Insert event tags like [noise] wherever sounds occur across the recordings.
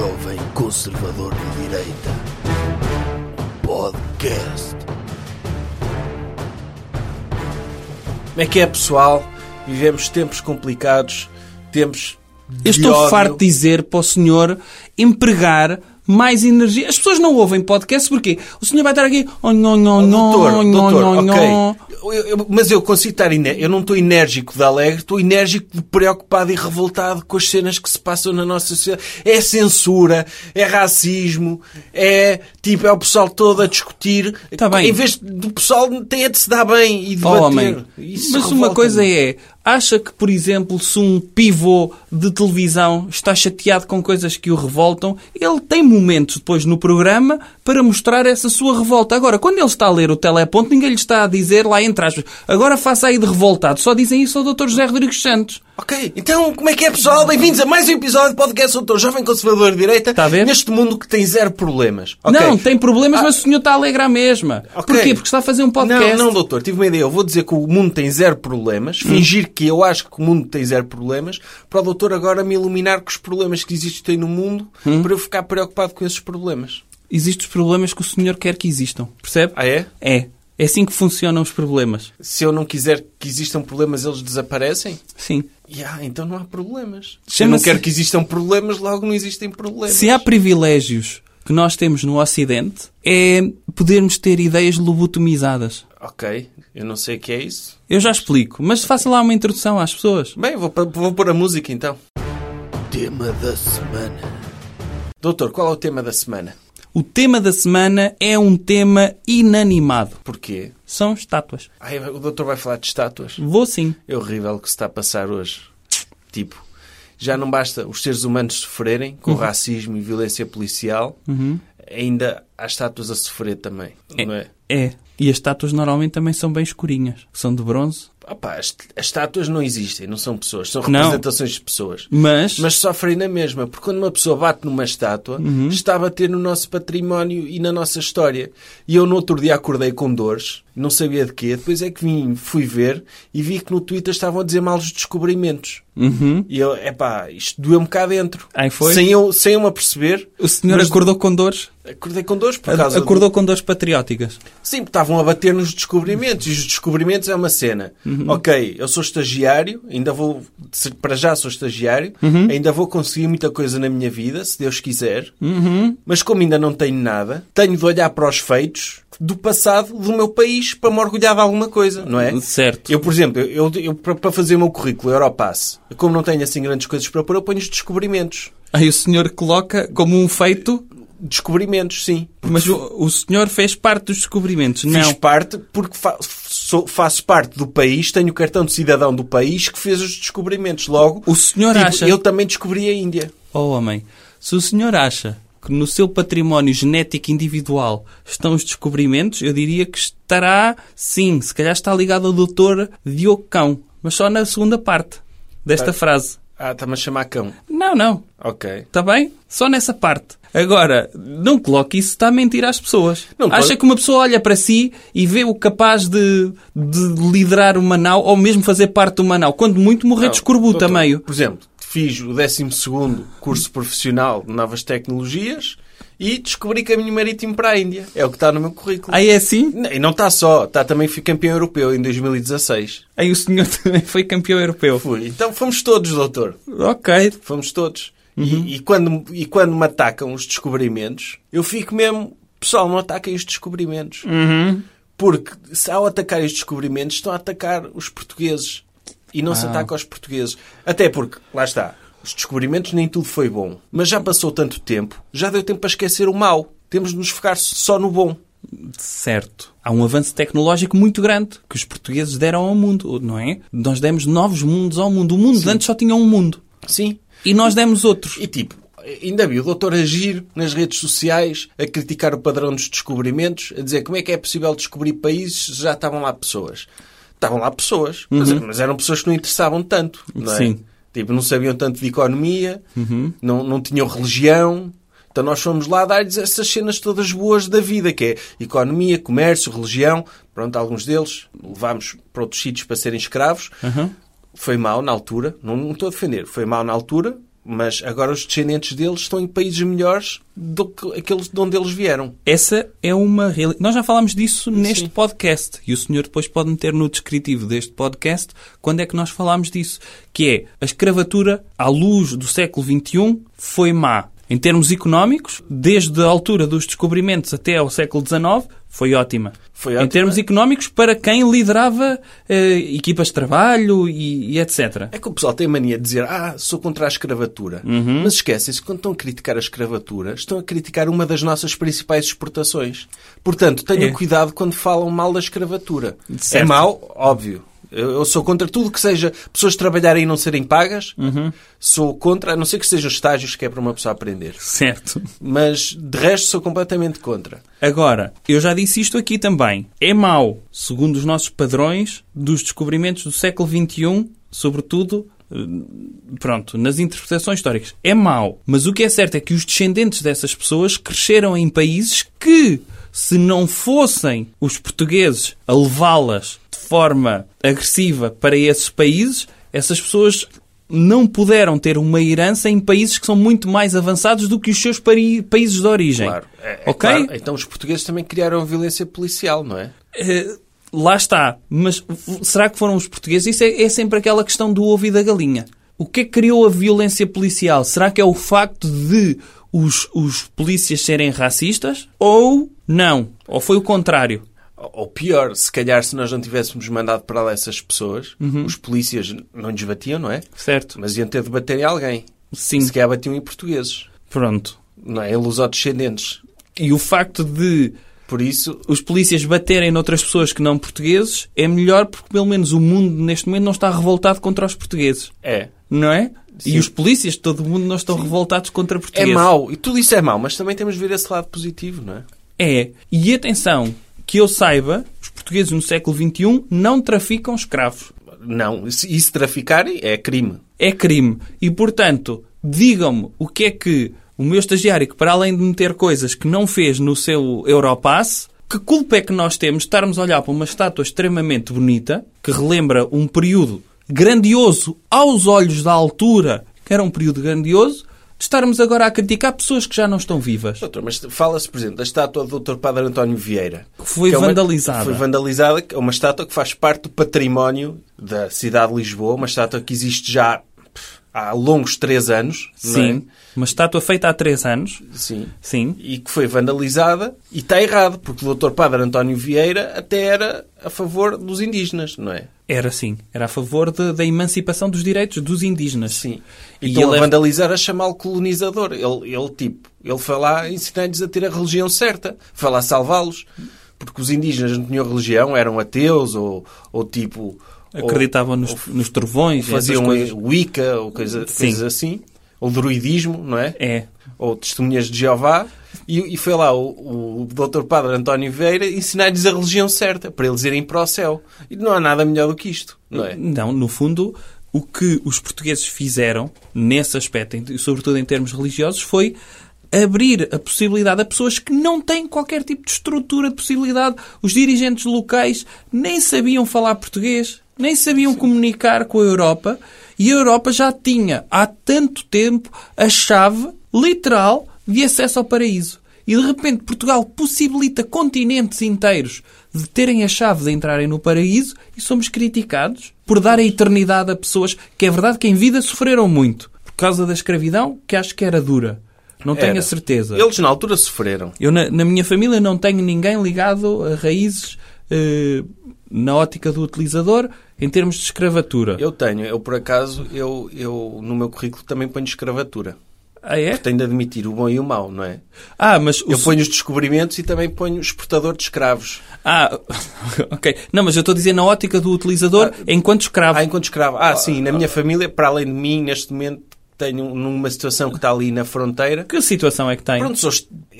Jovem Conservador de Direita. Podcast. Como é que é, pessoal? Vivemos tempos complicados, tempos. Eu de estou ódio. farto de dizer para o senhor empregar mais energia. As pessoas não ouvem podcast porque o senhor vai estar aqui. Oh, não, não, não, Doutor, não, doutor, não, não. ok. Eu- eu- mas eu consigo estar Eu não estou enérgico de alegre, estou enérgico de preocupado e revoltado com as cenas que se passam na nossa sociedade. É censura, é racismo, é tipo, é o pessoal todo a discutir. Tá bem. Em vez do pessoal tem é de se dar bem e Oh, debater. homem. Isso Mas uma coisa é, acha que, por exemplo, se um pivô de televisão está chateado com coisas que o revoltam, ele tem momentos depois no programa para mostrar essa sua revolta. Agora, quando ele está a ler o teleponto, ninguém lhe está a dizer lá entre aspas, agora faça aí de revoltado. Só dizem isso ao Dr. José Rodrigues Santos. Ok, então como é que é pessoal? Bem-vindos a mais um episódio do podcast Doutor Jovem Conservador de Direita. Está a ver? Neste mundo que tem zero problemas. Ok. Não, tem problemas, Ah. mas o senhor está alegre à mesma. Ok. Porquê? Porque está a fazer um podcast. Não, não, doutor, tive uma ideia. Eu vou dizer que o mundo tem zero problemas, Hum. fingir que eu acho que o mundo tem zero problemas, para o doutor agora me iluminar com os problemas que existem no mundo, Hum. para eu ficar preocupado com esses problemas. Existem os problemas que o senhor quer que existam. Percebe? Ah, é? É. É assim que funcionam os problemas. Se eu não quiser que existam problemas, eles desaparecem? Sim. Ya, então não há problemas. Se eu não quero que existam problemas, logo não existem problemas. Se há privilégios que nós temos no Ocidente, é podermos ter ideias lobotomizadas. Ok, eu não sei o que é isso. Eu já explico, mas faça lá uma introdução às pessoas. Bem, vou, vou pôr a música então. Tema da semana. Doutor, qual é o tema da semana? O tema da semana é um tema inanimado. Porquê? São estátuas. Ai, o doutor vai falar de estátuas? Vou sim. É horrível o que se está a passar hoje. Tipo, já não basta os seres humanos sofrerem com racismo e violência policial, ainda há estátuas a sofrer também, não é? É. E as estátuas normalmente também são bem escurinhas. São de bronze. Opa, as, as estátuas não existem, não são pessoas, são Não. representações de pessoas. Mas, Mas sofrem na mesma, porque quando uma pessoa bate numa estátua, está a bater no nosso património e na nossa história. E eu no outro dia acordei com dores, não sabia de quê, depois é que vim, fui ver e vi que no Twitter estavam a dizer mal os descobrimentos. Uhum. E eu, epá, isto doeu-me cá dentro. Aí foi? Sem eu, sem eu me aperceber, o senhor Mas- acordou com dores? acordei com dores por causa Acordou do... com dores patrióticas. Sim, porque estavam a bater nos descobrimentos. E os descobrimentos é uma cena. Ok, eu sou estagiário, ainda vou... Para já sou estagiário, ainda vou conseguir muita coisa na minha vida, se Deus quiser. Uhum. Mas como ainda não tenho nada, tenho de olhar para os feitos do passado do meu país para me orgulhar de alguma coisa, não é? Certo. Eu, por exemplo, eu, eu- para fazer o meu currículo Europass, como não tenho assim grandes coisas para pôr, eu ponho os descobrimentos. Aí o senhor coloca como um feito, Descobrimentos, sim. mas o, o senhor fez parte dos descobrimentos. Fiz Não. parte porque fa- sou- faço parte do país, tenho o cartão de cidadão do país que fez os descobrimentos. Logo, O senhor tipo, acha... eu também descobri a Índia. Oh, homem, se o senhor acha que no seu património genético individual estão os descobrimentos, eu diria que estará, sim, se calhar está ligado ao doutor Diogo Cão, mas só na segunda parte desta Tá. frase. Ah, está-me a chamar cão. Não, não. Ok. Está bem? Só nessa parte. Agora, não coloque isso, está a mentir às pessoas. Não Acha pode- que uma pessoa olha para si e vê o capaz de, de liderar o Manau ou mesmo fazer parte do Manau. Quando muito, morrer de escorbuta a meio. Por exemplo, fiz o 12º curso profissional de novas tecnologias e descobri caminho marítimo para a Índia. É o que está no meu currículo. Aí é assim? E não está só, está também fui campeão europeu em 2016. Aí o senhor [laughs] também foi campeão europeu. Fui. Então fomos todos, doutor. Ok. Fomos todos. Uhum. E, e quando, e quando me atacam os descobrimentos, eu fico mesmo... Pessoal, não ataquem os descobrimentos. Uhum. Porque se ao atacar os descobrimentos, estão a atacar os portugueses. E não se Ah. ataca aos portugueses. Até porque, lá está, os descobrimentos nem tudo foi bom. Mas já passou tanto tempo, já deu tempo para esquecer o mau. Temos de nos focar só no bom. Certo. Há um avanço tecnológico muito grande que os portugueses deram ao mundo, não é? Nós demos novos mundos ao mundo. O mundo antes só tinha um mundo. Sim. E nós demos outros. E tipo, ainda vi o doutor agir nas redes sociais a criticar o padrão dos descobrimentos, a dizer como é que é possível descobrir países se já estavam lá pessoas. Estavam lá pessoas, mas, mas eram pessoas que não interessavam tanto. Não é? Sim. Tipo, não sabiam tanto de economia, não, não tinham religião. Então nós fomos lá dar-lhes essas cenas todas boas da vida, que é economia, comércio, religião. Pronto, alguns deles levámos para outros sítios para serem escravos. Uhum. Foi mau na altura, não, não estou a defender, foi mau na altura, Mas agora os descendentes deles estão em países melhores do que aqueles de onde eles vieram. Essa é uma realidade. Nós já falámos disso neste podcast. E o senhor depois pode meter no descritivo deste podcast quando é que nós falámos disso. Que é a escravatura, à luz do século XXI, foi má. Em termos económicos, desde a altura dos descobrimentos até ao século XIX, foi ótima. Foi Em ótima. termos económicos, para quem liderava eh, equipas de trabalho e, e etc. É que o pessoal tem mania de dizer ah, sou contra a escravatura. Uhum. Mas esquecem-se que quando estão a criticar a escravatura, estão a criticar uma das nossas principais exportações. Portanto, tenham É. cuidado quando falam mal da escravatura. É mau, óbvio. Eu sou contra tudo que seja pessoas trabalharem e não serem pagas. Uhum. Sou contra, a não ser que sejam estágios que é para uma pessoa aprender. Certo. Mas, de resto, sou completamente contra. Agora, eu já disse isto aqui também. É mau, segundo os nossos padrões, dos descobrimentos do século XXI, sobretudo, eh, pronto, nas interpretações históricas. É mau. Mas o que é certo é que os descendentes dessas pessoas cresceram em países que, se não fossem os portugueses a levá-las forma agressiva para esses países, essas pessoas não puderam ter uma herança em países que são muito mais avançados do que os seus países de origem. Claro. É- é ok? claro. Então os portugueses também criaram violência policial, não é? Eh, lá está. Mas será que foram os portugueses? Isso é, é sempre aquela questão do ovo e da galinha. O que é que criou a violência policial? Será que é o facto de os, os polícias serem racistas? Ou não? Ou foi o contrário? Ou pior, se calhar se nós não tivéssemos mandado para lá essas pessoas, Uhum. os polícias não lhes batiam, não é? Certo? Mas iam ter de bater em alguém. Sim. Se calhar batiam em portugueses, Pronto. não é? Em lusodescendentes. E o facto de Por isso, os polícias baterem noutras pessoas que não portugueses é melhor porque pelo menos o mundo neste momento não está revoltado contra os portugueses. é. Não é? Sim. E os polícias de todo o mundo não estão revoltados contra É portugueses. mau. E tudo isso é mau, mas também temos de ver esse lado positivo, não é? É. E atenção, que eu saiba, os portugueses no século XXI não traficam escravos. Não. E se, traficarem, é crime. É crime. E, portanto, digam-me o que é que o meu estagiário, que para além de meter coisas que não fez no seu Europass, que culpa é que nós temos de estarmos a olhar para uma estátua extremamente bonita, que relembra um período grandioso aos olhos da altura, que era um período grandioso, de estarmos agora a criticar pessoas que já não estão vivas. Doutor, mas fala-se, por exemplo, da estátua do Dr. Padre António Vieira. Que foi que é uma- vandalizada. Foi vandalizada. que É uma estátua que faz parte do património da cidade de Lisboa. Uma estátua que existe já há longos três anos. é? Sim. Uma estátua feita há três anos. Sim. Sim. E que foi vandalizada. E está errado, porque o Dr. Padre António Vieira até era a favor dos indígenas, não é? Era sim. Era a favor de- da emancipação dos direitos dos indígenas. Sim. E E estão ele a vandalizar a chamá-lo colonizador. Ele, ele, tipo, ele foi lá ensinar-lhes a ter a religião certa. Foi lá salvá-los. Porque os indígenas não tinham religião, eram ateus ou, ou tipo... ou- Acreditavam nos, nos trovões. e essas faziam coisas. Wicca ou coisa, coisas assim. Ou druidismo, não é? É. Ou testemunhas de Jeová. E, e foi lá o, o Dr. Padre António Vieira ensinar-lhes a religião certa, para eles irem para o céu. E não há nada melhor do que isto, não é? Não, no fundo, o que os portugueses fizeram nesse aspecto, e sobretudo em termos religiosos, foi abrir a possibilidade a pessoas que não têm qualquer tipo de estrutura de possibilidade. Os dirigentes locais nem sabiam falar português, nem sabiam comunicar com a Europa, e a Europa já tinha há tanto tempo a chave literal de acesso ao paraíso. E de repente Portugal possibilita continentes inteiros de terem a chave de entrarem no paraíso e somos criticados por dar a eternidade a pessoas que é verdade que em vida sofreram muito por causa da escravidão, que acho que era dura. Não tenho Era. a certeza. Eles na altura sofreram. Eu, na, na minha família, não tenho ninguém ligado a raízes eh, na ótica do utilizador em termos de escravatura. Eu tenho, eu por acaso, eu, eu no meu currículo também ponho escravatura. Ah, é? Tenho de admitir o bom e o mau, não é? Ah, mas o Eu ponho os descobrimentos e também ponho exportador de escravos. Ah, [laughs] ok. Não, mas eu estou a dizer na ótica do utilizador enquanto escravo. Ah, enquanto escravo. Ah, sim, na minha família, para além de mim, neste momento, tenho numa situação que está ali na fronteira. Que situação é que tem? Pronto, sou,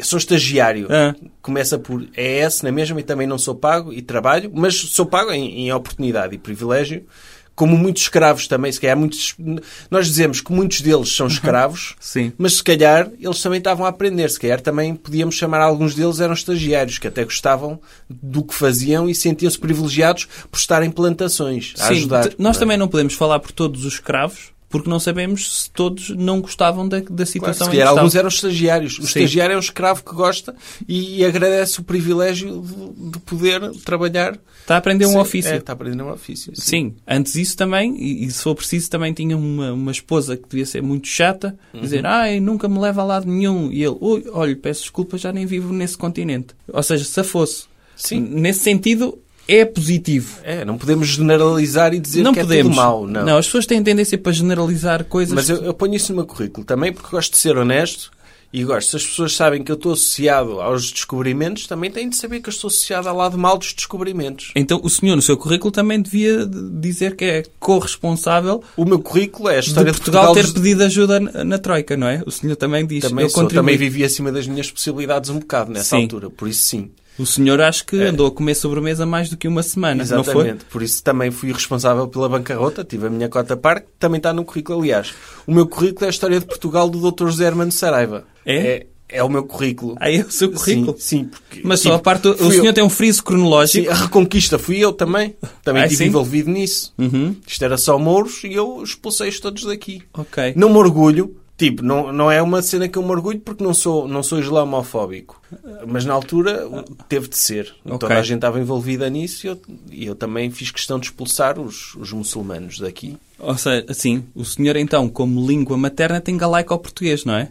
sou estagiário. Ah. Começa por ES na mesma e também não sou pago e trabalho, mas sou pago em, em oportunidade e privilégio. Como muitos escravos também, se calhar muitos. Nós dizemos que muitos deles são escravos, Sim. mas se calhar eles também estavam a aprender. Se calhar também podíamos chamar alguns deles eram estagiários, que até gostavam do que faziam e sentiam-se privilegiados por estar em plantações a Sim, ajudar. nós é? também não podemos falar por todos os escravos, porque não sabemos se todos não gostavam da, da Claro, situação se em que alguns eram estagiários. O Sim. estagiário é um escravo que gosta e, e agradece o privilégio de, de poder trabalhar. Está a aprender um Sim, ofício. É, está a aprender um ofício. sim. Sim, antes isso também, e, e se for preciso, também tinha uma, uma esposa que devia ser muito chata, Uhum. dizer, ai, nunca me leva a lado nenhum. E ele, olha, peço desculpa, já nem vivo nesse continente. Ou seja, se fosse. Sim. Nesse sentido, é positivo. É, não podemos generalizar e dizer não que podemos. é tudo mau. Não. as pessoas têm tendência para generalizar coisas. Mas eu, eu ponho isso no meu currículo também porque gosto de ser honesto e gosto. Se as pessoas sabem que eu estou associado aos descobrimentos, também têm de saber que eu estou associado ao lado mau dos descobrimentos. Então, o senhor, no seu currículo, também devia dizer que é corresponsável O meu currículo é a de história de Portugal, Portugal. ter dos- pedido ajuda na, na Troika, não é? O senhor também diz, Também, eu sou, também vivi acima das minhas possibilidades um bocado nessa Sim. altura, por isso sim. O senhor acho que andou a comer sobremesa mais do que uma semana, não foi? Exatamente. Por isso também fui responsável pela bancarrota, tive a minha cota parte, também está no currículo. Aliás, o meu currículo é a história de Portugal do Dr. José Hermano Saraiva. É? é? é o meu currículo. Aí é o seu currículo. Sim, sim porque, Mas só tipo, a parte, o senhor eu- tem um friso cronológico. Sim, a Reconquista fui eu também. Também Ah, estive envolvido nisso. Uhum. Isto era só mouros e eu expulsei-os todos daqui. Ok. Não me orgulho. Tipo, não, não é uma cena que eu me orgulho porque não sou, não sou islamofóbico. Mas na altura teve de ser. Ok. Toda a gente estava envolvida nisso e eu, e eu também fiz questão de expulsar os, os muçulmanos daqui. Ou seja, assim, o senhor então, como língua materna, tem galaico ao português, não é?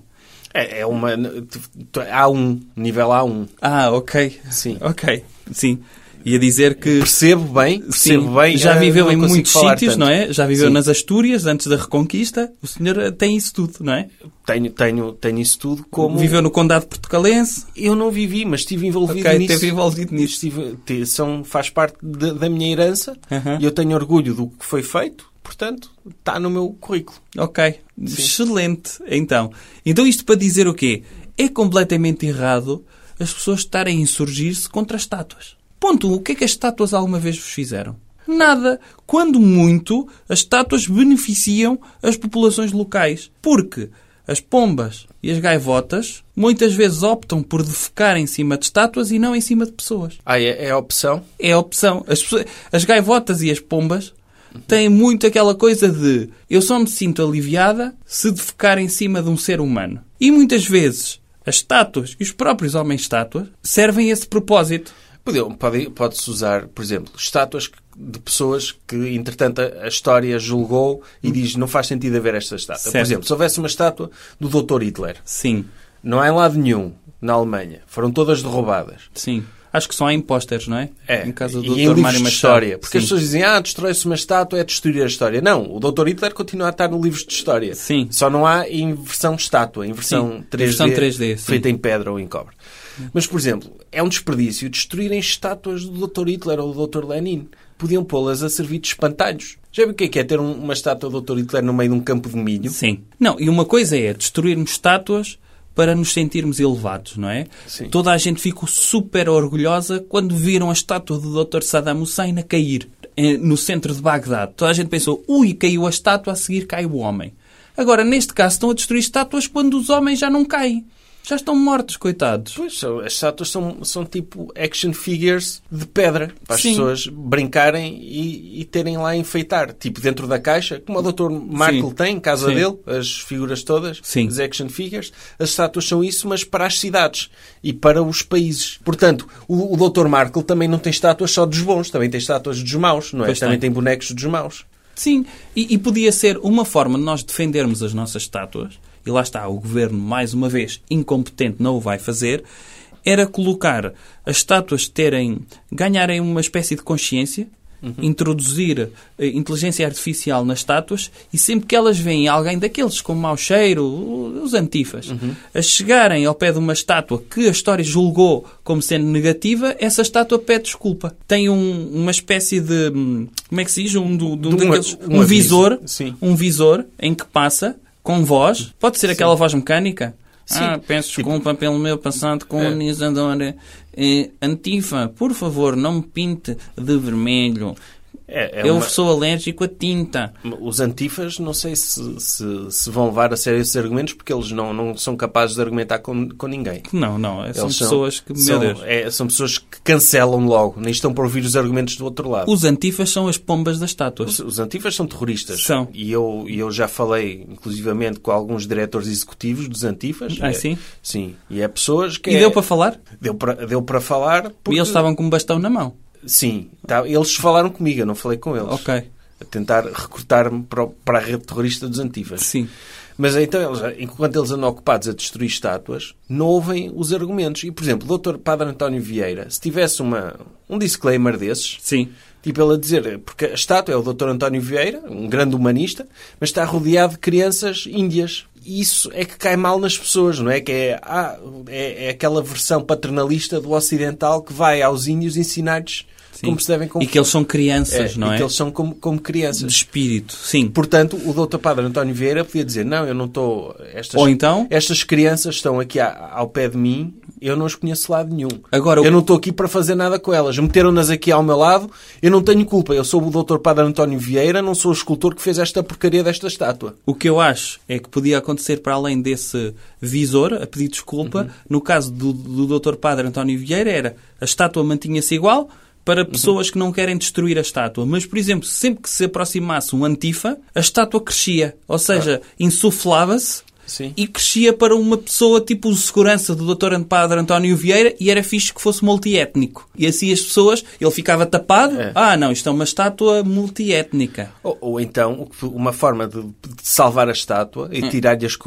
É, é uma. A1, nível A1. Ah, ok. Sim. Ok, sim. Ia dizer que... Percebo bem, percebo Sim, bem. já eh, viveu em muitos sítios, tanto. não é? Já viveu Sim. nas Astúrias, antes da Reconquista. O senhor eh, tem isso tudo, não é? Tenho, tenho, tenho isso tudo como. Viveu no Condado Portucalense. Eu não vivi, mas estive envolvido Ok, nisso. esteve envolvido nisso. Estive- são, faz parte de- da minha herança Aham. e eu tenho orgulho do que foi feito, portanto, está no meu currículo. Ok, excelente. Então, então isto para dizer o quê? É completamente errado as pessoas estarem a insurgir-se contra as estátuas. Ponto. um, O que é que as estátuas alguma vez vos fizeram? Nada. Quando muito, as estátuas beneficiam as populações locais. Porque as pombas e as gaivotas muitas vezes optam por defecar em cima de estátuas e não em cima de pessoas. Ah, é, é a opção? É a opção. As, pessoas- as gaivotas e as pombas têm muito aquela coisa de eu só me sinto aliviada se defecar em cima de um ser humano. E muitas vezes as estátuas e os próprios homens-estátuas servem a esse propósito. Pode- pode- Pode-se usar, por exemplo, estátuas de pessoas que, entretanto, a história julgou e diz não faz sentido haver esta estátua. Por Certo. exemplo, se houvesse uma estátua do Dr. Hitler, Sim, não há em lado nenhum na Alemanha, foram todas derrubadas. sim. Acho que só há em pósteres, não é? É, Em casa do e Dr. Mário Machado. história. Porque as Sim. pessoas dizem, ah, destrói-se uma estátua, é destruir a história. Não, o Dr. Hitler continua a estar no livro de história. Sim. Só não há em versão estátua, em versão Sim, 3D, versão 3D, sim. feita em pedra ou em cobre. Mas, por exemplo, é um desperdício destruírem estátuas do Dr. Hitler ou do Dr. Lenin. Podiam pô-las a servir de espantalhos. Já viu o que é que é ter um- uma estátua do Dr. Hitler no meio de um campo de milho? Sim. Não, e uma coisa é destruirmos estátuas para nos sentirmos elevados, não é? Sim. Toda a gente ficou super orgulhosa quando viram a estátua do Dr. Saddam Hussein a cair eh, no centro de Bagdade. Toda a gente pensou, ui, caiu a estátua, a seguir cai o homem. Agora, neste caso, estão a destruir estátuas quando os homens já não caem. Já estão mortos, coitados. Pois, as estátuas são, são tipo action figures de pedra para as Sim. pessoas brincarem e, e terem lá a enfeitar. Tipo dentro da caixa, como o Dr. Markle Sim. tem em casa Sim. dele, as figuras todas, Sim. as action figures. As estátuas são isso, mas para as cidades e para os países. Portanto, o, o Dr. Markle também não tem estátuas só dos bons, também tem estátuas dos maus, não é? Pois também tem. tem bonecos dos maus. Sim, e, e podia ser uma forma de nós defendermos as nossas estátuas, e lá está, o governo, mais uma vez, incompetente, não o vai fazer, era colocar as estátuas terem, ganharem uma espécie de consciência, introduzir eh, inteligência artificial nas estátuas e sempre que elas veem alguém daqueles com mau cheiro, os antifas, a chegarem ao pé de uma estátua que a história julgou como sendo negativa, essa estátua pede desculpa. Tem um- uma espécie de. hum, Como é que se diz? Um, do, de um De um- daqueles- um um visor. Sim. Um visor em que passa com voz. Pode ser aquela voz mecânica. Sim. Ah, peço desculpa pelo meu passado colonizador. Eh, Antifa, por favor, não me pinte de vermelho. É, é Eu uma- sou alérgico a tinta. Os antifas, não sei se, se, se vão levar a sério esses argumentos, porque eles não, não são capazes de argumentar com, com ninguém. Não, não. é- São Eles pessoas que, são, é, são pessoas que cancelam logo, nem estão para ouvir os argumentos do outro lado. Os antifas são as pombas das estátuas. Os, os antifas são terroristas. São. E eu, eu já falei, inclusivamente, com alguns diretores executivos dos antifas. Ah, É- sim? Sim. E é pessoas que... E é- deu para falar? Deu para, deu para falar porque... E eles estavam com um bastão na mão. Sim. Tá, eles falaram comigo, eu não falei com eles. Ok. A tentar recrutar-me para, para a rede terrorista dos antifas. Sim. Mas então, eles, enquanto eles andam ocupados a destruir estátuas, não ouvem os argumentos. E, por exemplo, o Dr. Padre António Vieira, se tivesse uma, um disclaimer desses, Sim. Tipo ele a dizer, porque a estátua é o Dr. António Vieira, um grande humanista, mas está rodeado de crianças índias. E isso é que cai mal nas pessoas, não é? Que é, ah, é, é aquela versão paternalista do ocidental que vai aos índios ensinar-lhes Sim. como se devem E que eles são crianças, É, não e é? que eles são como, como crianças. De espírito. Sim. Portanto, o Dr. Padre António Vieira podia dizer: Não, eu não estou. Estas, Ou então- Estas crianças estão aqui ao pé de mim, eu não as conheço de lado nenhum. Agora, o- eu não estou aqui para fazer nada com elas. Meteram-nas aqui ao meu lado, eu não tenho culpa. Eu sou o Dr. Padre António Vieira, não sou o escultor que fez esta porcaria desta estátua. O que eu acho é que podia acontecer para além desse visor, a pedir desculpa, Uhum. no caso do, do Dr. Padre António Vieira, era a estátua mantinha-se igual para Uhum. pessoas que não querem destruir a estátua. Mas, por exemplo, sempre que se aproximasse um antifa, a estátua crescia. Ou seja, insuflava-se Sim. e crescia para uma pessoa tipo o segurança do Dr. Padre António Vieira e era fixe que fosse multiétnico. E assim as pessoas, ele ficava tapado. É. Ah, não, isto é uma estátua multiétnica. Ou, ou então, uma forma de, de salvar a estátua e tirar-lhe as,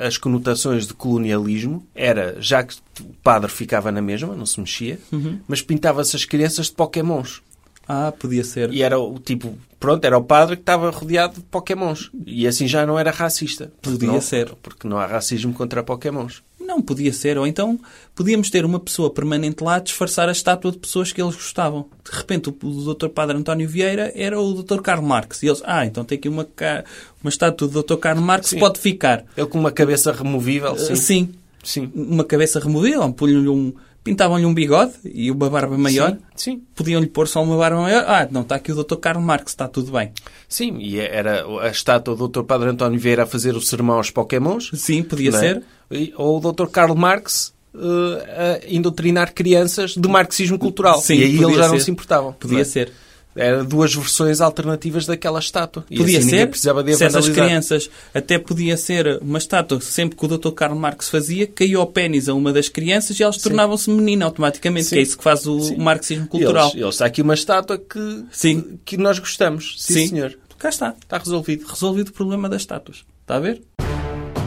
as conotações de colonialismo era, já que o padre ficava na mesma, não se mexia, mas pintava-se as crianças de pokémons. Ah, podia ser. E era o tipo, pronto, era o padre que estava rodeado de pokémons. E assim já não era racista. Podia não- ser. Porque não há racismo contra pokémons. Não, podia ser. Ou então podíamos ter uma pessoa permanente lá a disfarçar a estátua de pessoas que eles gostavam. De repente, o, Dr. Padre António Vieira era o Dr. Karl Marx. E eles, ah, então tem aqui uma, uma estátua do Dr. Karl Marx, Sim. pode ficar. Ele com uma cabeça removível, sim. Sim. Sim. Uma cabeça removível, punham-lhe um, pintavam-lhe um bigode e uma barba maior. Sim. Sim. Podiam-lhe pôr só uma barba maior. Ah, não, está aqui o Dr. Karl Marx, está tudo bem. Sim, e era a estátua do Dr. Padre António Vieira a fazer o sermão aos pokémons. Sim, podia não é? ser. Ou o Dr. Karl Marx eh, a indoutrinar crianças de marxismo cultural. Sim, e aí eles já não ser. se importavam. Podia não é? ser. Eram duas versões alternativas daquela estátua. E Podia assim ser, precisava de se essas crianças, até podia ser uma estátua, sempre que o Dr. Karl Marx fazia, caía o pênis a uma das crianças e elas tornavam-se menina automaticamente, Sim. que é isso que faz o Sim. marxismo E cultural. Eles, eles, está aqui uma estátua que, Sim. que nós gostamos. Sim, senhor. Cá está. Está resolvido. Resolvido o problema das estátuas. Está a ver?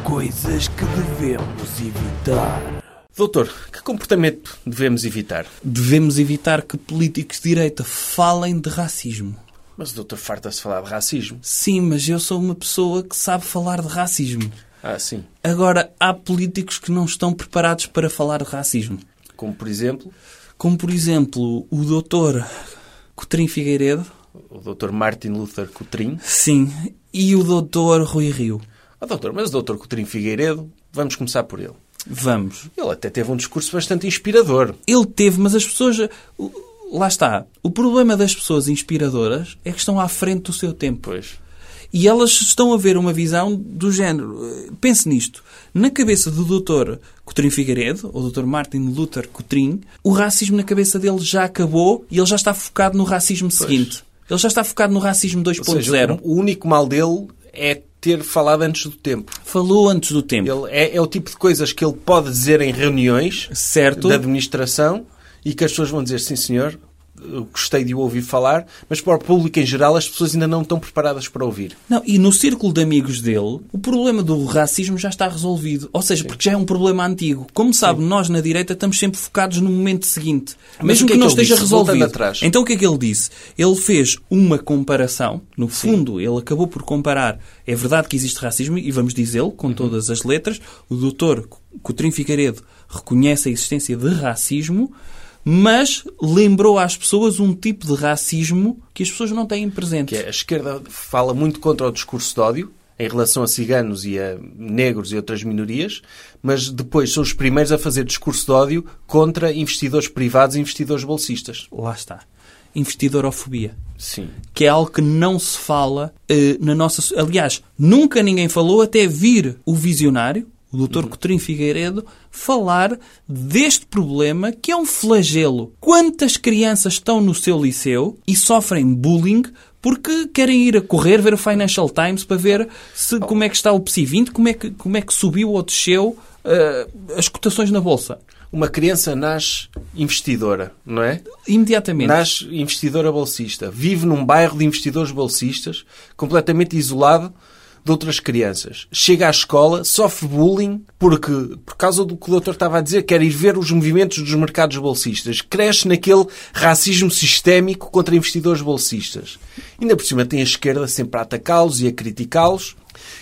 Coisas que devemos evitar. Doutor, que comportamento devemos evitar? Devemos evitar que políticos de direita falem de racismo. Mas o doutor farta-se falar de racismo. Sim, mas eu sou uma pessoa que sabe falar de racismo. Ah, sim. Agora, há políticos que não estão preparados para falar de racismo. Como, por exemplo, Como, por exemplo, o doutor Cotrim Figueiredo, o doutor Martin Luther Coutrinho. sim, e o doutor Rui Rio. Ah, doutor, mas o doutor Coutrinho Figueiredo, vamos começar por ele. Vamos. Ele até teve um discurso bastante inspirador. Ele teve, mas as pessoas... Lá está. O problema das pessoas inspiradoras é que estão à frente do seu tempo. Pois. E elas estão a ver uma visão do género. Pense nisto. Na cabeça do Dr. Coutrinho Figueiredo, ou Dr. Martin Luther Coutrinho, o racismo na cabeça dele já acabou e ele já está focado no racismo seguinte. Ele já está focado no racismo Ou seja, 2.0. o único mal dele é ter falado antes do tempo. Falou antes do tempo. Ele é, é o tipo de coisas que ele pode dizer em reuniões Certo? da administração e que as pessoas vão dizer, sim senhor, gostei de o ouvir falar, mas para o público em geral as pessoas ainda não estão preparadas para ouvir. Não, e no círculo de amigos dele, o problema do racismo já está resolvido. Ou seja, porque já é um problema antigo. Como sabe, nós na direita estamos sempre focados no momento seguinte. Mas mesmo que que, é não que ele esteja disse? Resolvido. Então o que é que ele disse? Ele fez uma comparação. No fundo, ele acabou por comparar. É verdade que existe racismo, e vamos dizê-lo com todas as letras. O doutor Coutrinho Figueiredo reconhece a existência de racismo, mas lembrou às pessoas um tipo de racismo que as pessoas não têm presente. Que é, a esquerda fala muito contra o discurso de ódio em relação a ciganos e a negros e outras minorias, mas depois são os primeiros a fazer discurso de ódio contra investidores privados e investidores bolsistas. Lá está. investidorofobia. Sim. Que é algo que não se fala eh, na nossa... Aliás, nunca ninguém falou até vir o visionário, o Dr. Coutinho Figueiredo, falar deste problema que é um flagelo. Quantas crianças estão no seu liceu e sofrem bullying porque querem ir a correr, ver o Financial Times para ver se, como é que está o PSI 20, como é que, como é que subiu ou desceu eh, as cotações na Bolsa. Uma criança nasce investidora, não é? Imediatamente. Nasce investidora bolsista. Vive num bairro de investidores bolsistas, completamente isolado de outras crianças. Chega à escola, sofre bullying, porque, por causa do que o doutor estava a dizer, quer ir ver os movimentos dos mercados bolsistas. Cresce naquele racismo sistémico contra investidores bolsistas. Ainda por cima tem a esquerda sempre a atacá-los e a criticá-los.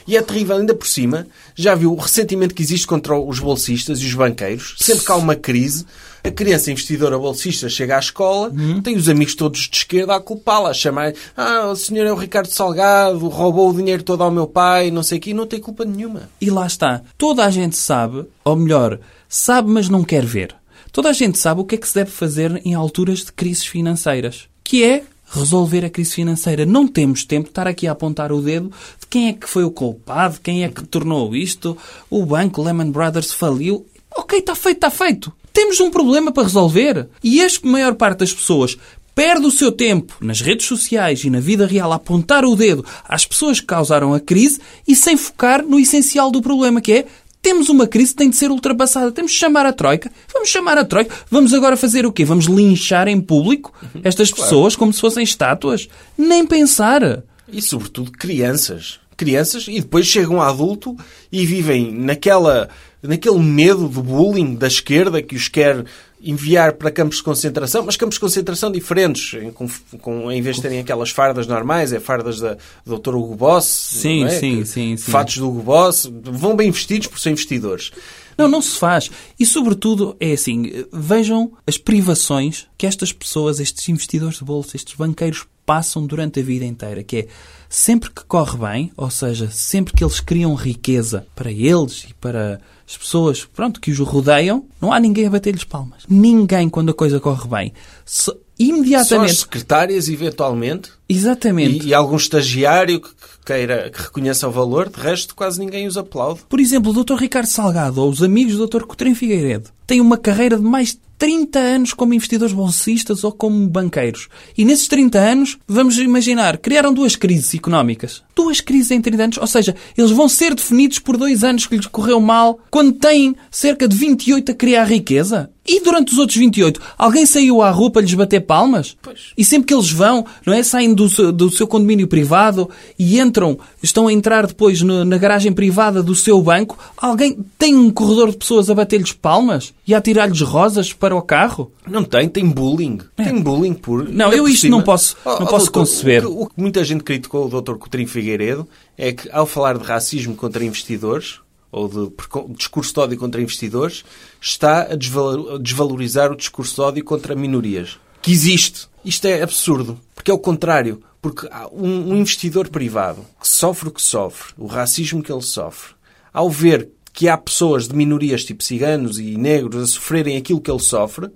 E é terrível, ainda por cima, já viu o ressentimento que existe contra os bolsistas e os banqueiros. Sempre que há uma crise, a criança investidora bolsista chega à escola, tem os amigos todos de esquerda a culpá-la, a chamar ah, o senhor é o Ricardo Salgado, roubou o dinheiro todo ao meu pai, não sei o quê, e não tem culpa nenhuma. E lá está. Toda a gente sabe, ou melhor, sabe, mas não quer ver. Toda a gente sabe o que é que se deve fazer em alturas de crises financeiras. Que é resolver a crise financeira. Não temos tempo de estar aqui a apontar o dedo de quem é que foi o culpado, quem é que tornou isto, o banco Lehman Brothers faliu. Ok, está feito, está feito. Temos um problema para resolver. E acho que a maior parte das pessoas perde o seu tempo nas redes sociais e na vida real a apontar o dedo às pessoas que causaram a crise e sem focar no essencial do problema, que é temos uma crise que tem de ser ultrapassada. Temos de chamar a Troika. Vamos chamar a Troika. Vamos agora fazer o quê? Vamos linchar em público estas pessoas como se fossem estátuas? Nem pensar. E, sobretudo, crianças. Crianças e depois chegam a adulto e vivem naquela, naquele medo do bullying da esquerda que os quer enviar para campos de concentração, mas campos de concentração diferentes, em, com, com- em vez de terem aquelas fardas normais, é fardas da do Dr. Hugo Boss, Sim, é? sim, sim, sim. fatos do Hugo Boss, vão bem vestidos por ser investidores. Não, não se faz. E, sobretudo, é assim, vejam as privações que estas pessoas, estes investidores de bolsa, estes banqueiros passam durante a vida inteira, que é sempre que corre bem, ou seja, sempre que eles criam riqueza para eles e para as pessoas, pronto, que os rodeiam, não há ninguém a bater-lhes palmas. Ninguém quando a coisa corre bem. Só- Só as imediatamente. secretárias, eventualmente, Exatamente. e, e algum estagiário que, que queira que reconheça o valor, de resto quase ninguém os aplaude. Por exemplo, o Dr. Ricardo Salgado ou os amigos do Dr. Coutinho Figueiredo têm uma carreira de mais de 30 anos como investidores bolsistas ou como banqueiros. E nesses 30 anos, vamos imaginar, criaram duas crises económicas. Duas crises em 30 anos. Ou seja, eles vão ser definidos por dois anos que lhes correu mal, quando têm cerca de 28 a criar riqueza. E durante os outros 28, alguém saiu à rua para lhes bater palmas? Pois. E sempre que eles vão, não é? Saem do, seu- do seu condomínio privado e entram, estão a entrar depois no- na garagem privada do seu banco, alguém tem um corredor de pessoas a bater-lhes palmas e a tirar-lhes rosas para o carro? Não tem, tem bullying. Tem bullying por. É. Não, eu por isto cima- não posso- não posso doutor, conceber. O que, o que muita gente criticou o Dr. Coutinho Figueiredo é que, ao falar de racismo contra investidores, ou de discurso de ódio contra investidores, está a desvalorizar o discurso de ódio contra minorias. Que existe. Isto é absurdo. Porque é o contrário. Porque um, investidor privado que sofre o que sofre, o racismo que ele sofre, ao ver que há pessoas de minorias tipo ciganos e negros a sofrerem aquilo que ele sofre,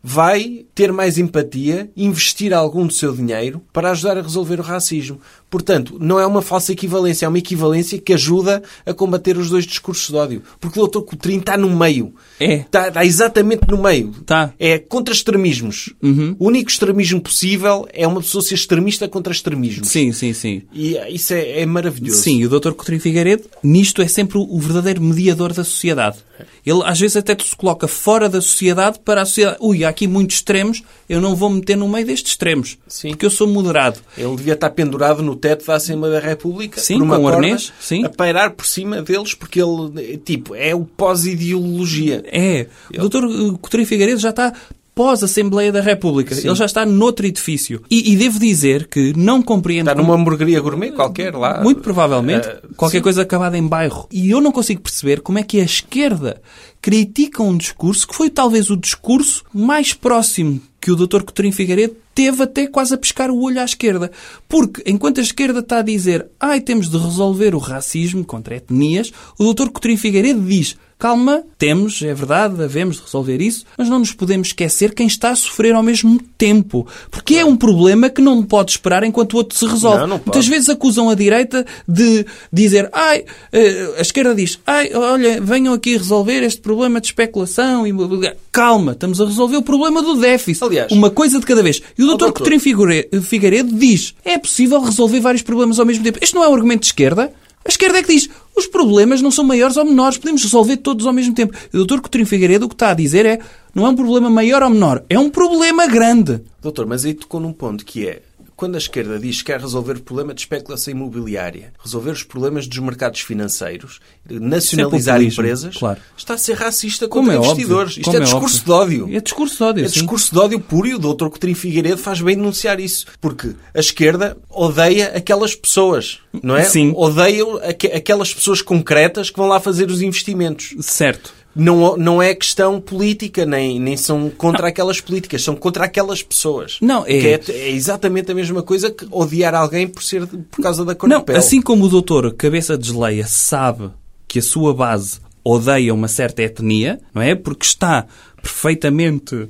vai ter mais empatia, investir algum do seu dinheiro para ajudar a resolver o racismo. Portanto, não é uma falsa equivalência, é uma equivalência que ajuda a combater os dois discursos de ódio. Porque o Dr. Coutrinho está no meio. É. Está, está exatamente no meio. Tá. É contra extremismos. O único extremismo possível é uma pessoa ser extremista contra extremismos. Sim, sim, sim. E isso é, é maravilhoso. Sim, e o Dr. Coutinho Figueiredo, nisto é sempre o verdadeiro mediador da sociedade. Ele, às vezes, até se coloca fora da sociedade para a sociedade. Ui, há aqui muitos extremos, eu não vou meter no meio destes extremos. Sim. Porque eu sou moderado. Ele devia estar pendurado no teto da Assembleia da República Sim, com corda, arnês, sim. a pairar por cima deles porque ele, tipo, é o pós-ideologia. É. O Dr. Coutinho Figueiredo já está pós-Assembleia da República. Ele já está noutro edifício. E, e devo dizer que não compreendo... Está numa hamburgueria gourmet qualquer lá. Muito provavelmente. Eh, qualquer sim. coisa acabada em bairro. E eu não consigo perceber como é que a esquerda critica um discurso que foi talvez o discurso mais próximo que o Dr. Coutinho Figueiredo teve até quase a pescar o olho à esquerda. Porque, enquanto a esquerda está a dizer ai, temos de resolver o racismo contra etnias, o Dr. Coutinho Figueiredo diz Calma, temos, é verdade, devemos resolver isso, mas não nos podemos esquecer quem está a sofrer ao mesmo tempo. Porque é um problema que não pode esperar enquanto o outro se resolve. Não, não. Muitas vezes acusam a direita de dizer, ai, eh, a esquerda diz, ai, olha, venham aqui resolver este problema de especulação. E... Calma, estamos a resolver o problema do déficit. Aliás- uma coisa de cada vez. E o Dr. doutor. Coutinho Figueiredo diz, é possível resolver vários problemas ao mesmo tempo. Este não é um argumento de esquerda. A esquerda é que diz, os problemas não são maiores ou menores, podemos resolver todos ao mesem tempo. E o Dr. Coutinho Figueiredo o que está a dizer é, não é um problema maior ou menor, é um problema grande. Doutor, mas aí tocou num ponto que é quando a esquerda diz que quer resolver o problema de especulação imobiliária, resolver os problemas dos mercados financeiros, nacionalizar populismo, empresas, claro. está a ser racista Como contra é óbvio, investidores. Isto como é é discurso de ódio. É discurso de ódio, É sim. discurso de ódio puro e o Dr. Coutinho Figueiredo faz bem denunciar isso. Porque a esquerda odeia aquelas pessoas, não é? Sim. Odeia aque- aquelas pessoas concretas que vão lá fazer os investimentos. Certo. Não, não é questão política, nem, nem são contra aquelas políticas, são contra aquelas pessoas. Não, é- é, é exatamente a mesma coisa que odiar alguém por, ser, por causa da cor Não, de pele. assim como o doutor Cabeça de Geleia sabe que a sua base odeia uma certa etnia, não é? Porque está perfeitamente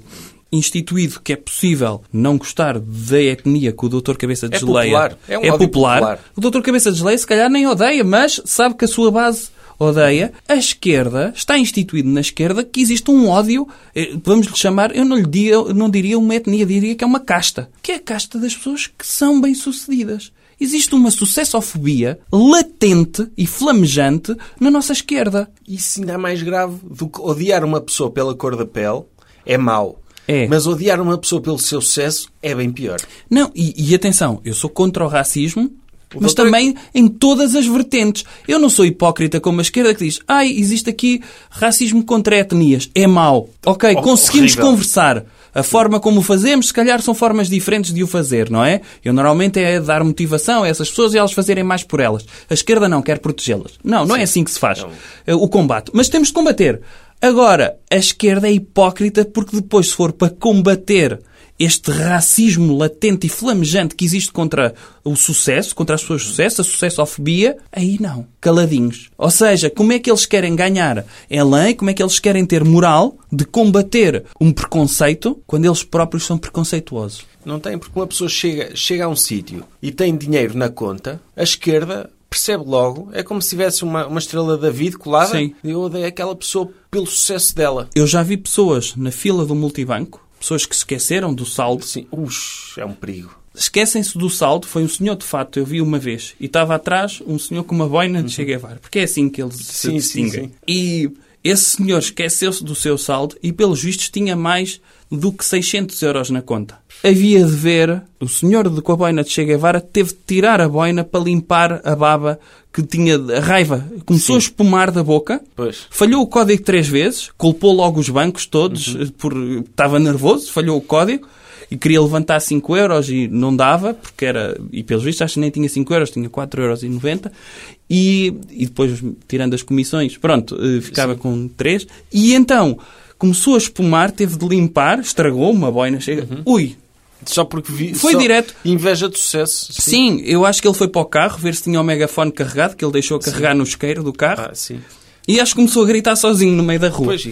instituído que é possível não gostar da etnia que o doutor Cabeça de É Geleia popular. É um ódio popular. O doutor Cabeça de Geleia se calhar nem odeia, mas sabe que a sua base odeia. A esquerda, está instituído na esquerda que existe um ódio, eh, vamos lhe chamar, eu não lhe diria, não diria uma etnia, diria que é uma casta. Que é a casta das pessoas que são bem-sucedidas. Existe uma sucessofobia latente e flamejante na nossa esquerda. Isso ainda é mais grave do que odiar uma pessoa pela cor da pele é mau. É. Mas odiar uma pessoa pelo seu sucesso é bem pior. Não, e, e atenção, eu sou contra o racismo, O mas doutor- também em todas as vertentes. Eu não sou hipócrita como a esquerda que diz ai, existe aqui racismo contra etnias. É mau. Ok, Hor- conseguimos horrível. conversar. A forma como o fazemos, se calhar são formas diferentes de o fazer, não é? Eu normalmente é dar motivação a essas pessoas e elas fazerem mais por elas. A esquerda não quer protegê-las. Não, não é assim que se faz eh, o combate. Mas temos de combater. Agora, a esquerda é hipócrita porque depois, se for para combater este racismo latente e flamejante que existe contra o sucesso, contra as pessoas de sucesso, a sucessofobia, aí não. Caladinhos. Ou seja, como é que eles querem ganhar em lei, como é que eles querem ter moral de combater um preconceito quando eles próprios são preconceituosos? Não tem, porque uma pessoa chega, chega a um sítio e tem dinheiro na conta, a esquerda percebe logo, é como se tivesse uma, uma estrela da David colada Sim. e eu odeio aquela pessoa pelo sucesso dela. Eu já vi pessoas na fila do multibanco, pessoas que se esqueceram do saldo, Sim, ux, é um perigo. Esquecem-se do saldo, foi um senhor de fato, eu vi uma vez, e estava atrás um senhor com uma boina de Che Guevara, porque é assim que eles se Uhum. Sim, sim, distinguem. sim. E esse senhor esqueceu-se do seu saldo e, pelos vistos, tinha mais do que 600 euros na conta. Havia de ver, o senhor de, com a boina de Che Guevara teve de tirar a boina para limpar a baba que tinha a raiva. Começou a espumar da boca, Pois. Falhou o código três vezes, culpou logo os bancos todos, Uhum. por, estava nervoso, falhou o código e queria levantar 5 euros e não dava, porque era, e pelos vistos acho que nem tinha 5 euros, tinha 4 euros e 90 e, e depois, tirando as comissões, pronto, eh, ficava com 3 e então começou a espumar, teve de limpar, estragou uma boina, chega, Uhum. ui, Só porque vi. Foi só direto. Inveja de sucesso. sim, eu acho que ele foi para o carro ver se tinha o megafone carregado, que ele deixou carregar no isqueiro do carro Ah, sim. e acho que começou a gritar sozinho no meio da rua. Pois,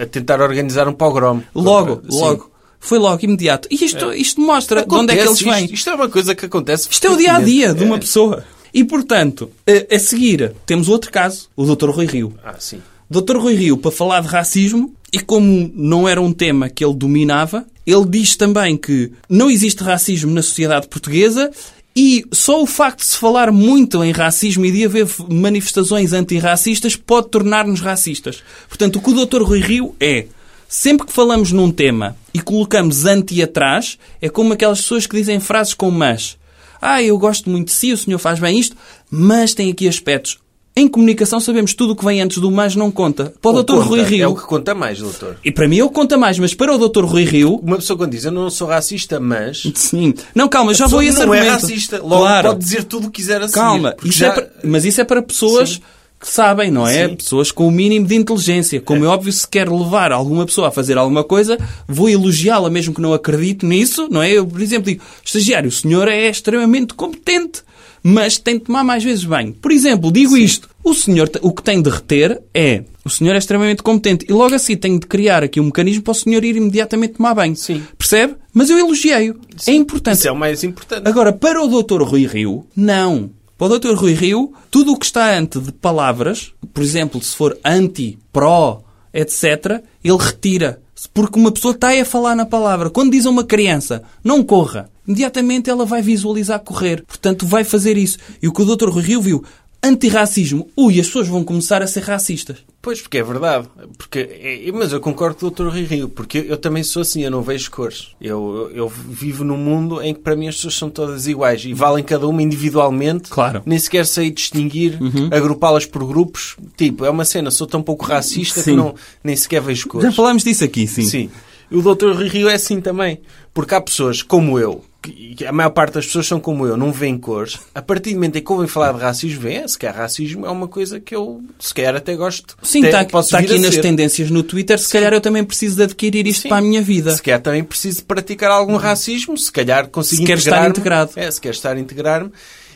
a, tentar organizar um pogrom. Logo, sim. logo. Foi logo, imediato. E isto, isto mostra de onde é que eles Acontece vêm. Isto, isto é uma coisa que acontece. Isto é o dia a dia de uma É. pessoa. E, portanto, a, a seguir, temos outro caso, o Dr. Rui Rio. Ah, sim. Dr. Rui Rio, para falar de racismo, e como não era um tema que ele dominava, ele diz também que não existe racismo na sociedade portuguesa e só o facto de se falar muito em racismo e de haver manifestações antirracistas pode tornar-nos racistas. Portanto, o que o Dr. Rui Rio é, sempre que falamos num tema e colocamos anti atrás, é como aquelas pessoas que dizem frases como mas. Ah, eu gosto muito de si, o senhor faz bem isto, mas tem aqui aspectos. Em comunicação sabemos tudo o que vem antes do mas não conta. Para o Ou Dr. Rui conta, Rio... É o que conta mais, doutor. E para mim ele conta mais, mas para o Dr. Rui Rio... Uma pessoa quando diz eu não sou racista, mas. Sim. Não, calma, já vou esse não argumento. é racista. Logo claro. pode dizer tudo o que quiser a seguir. Calma, isso já- é para- mas isso é para pessoas Sim. que sabem, não é? Sim. Pessoas com o mínimo de inteligência. Como é. óbvio, se quer levar alguma pessoa a fazer alguma coisa, vou elogiá-la mesmo que não acredito nisso, não é? Eu, por exemplo, digo, estagiário, o senhor é extremamente competente, mas tem de tomar mais vezes banho. Por exemplo, digo isto, o senhor, o que tem de reter é, o senhor é extremamente competente e logo assim tenho de criar aqui um mecanismo para o senhor ir imediatamente tomar banho. Sim. Percebe? Mas eu elogiei-o. É importante. Isso é o mais importante. Agora, para o Dr. Rui Rio, não. Para o Dr. Rui Rio, tudo o que está antes de palavras, por exemplo, se for anti, pró, etc., ele retira. Porque uma pessoa está aí a falar na palavra. Quando diz a uma criança, não corra, imediatamente ela vai visualizar correr. Portanto, vai fazer isso. E o que o Dr. Rui Rio viu, antirracismo. Ui, as pessoas vão começar a ser racistas. Pois, porque é verdade. Porque, é- mas eu concordo com o Dr. Rui Rio, porque eu, eu também sou assim, eu não vejo cores. Eu, eu, eu vivo num mundo em que para mim as pessoas são todas iguais e valem cada uma individualmente. Claro. Uhum. Nem sequer sei distinguir, agrupá-las por grupos. Tipo, é uma cena, sou tão pouco racista Sim. que não, nem sequer vejo cores. Já falámos disso aqui, sim. Sim. E o Dr. Rui Rio é assim também. Porque há pessoas como eu, que a maior parte das pessoas são como eu, não veem cores. A partir do momento em que ouvem falar de racismo, vêem, se calhar racismo é uma coisa que eu, se calhar, até gosto. Sim, está, vir aqui a nas ser. tendências no Twitter. Se calhar eu também preciso de adquirir isto Sim. para a minha vida. Se calhar também preciso praticar algum racismo, se calhar consigo Se quer estar integrado. É, se quer estar a integrar-me.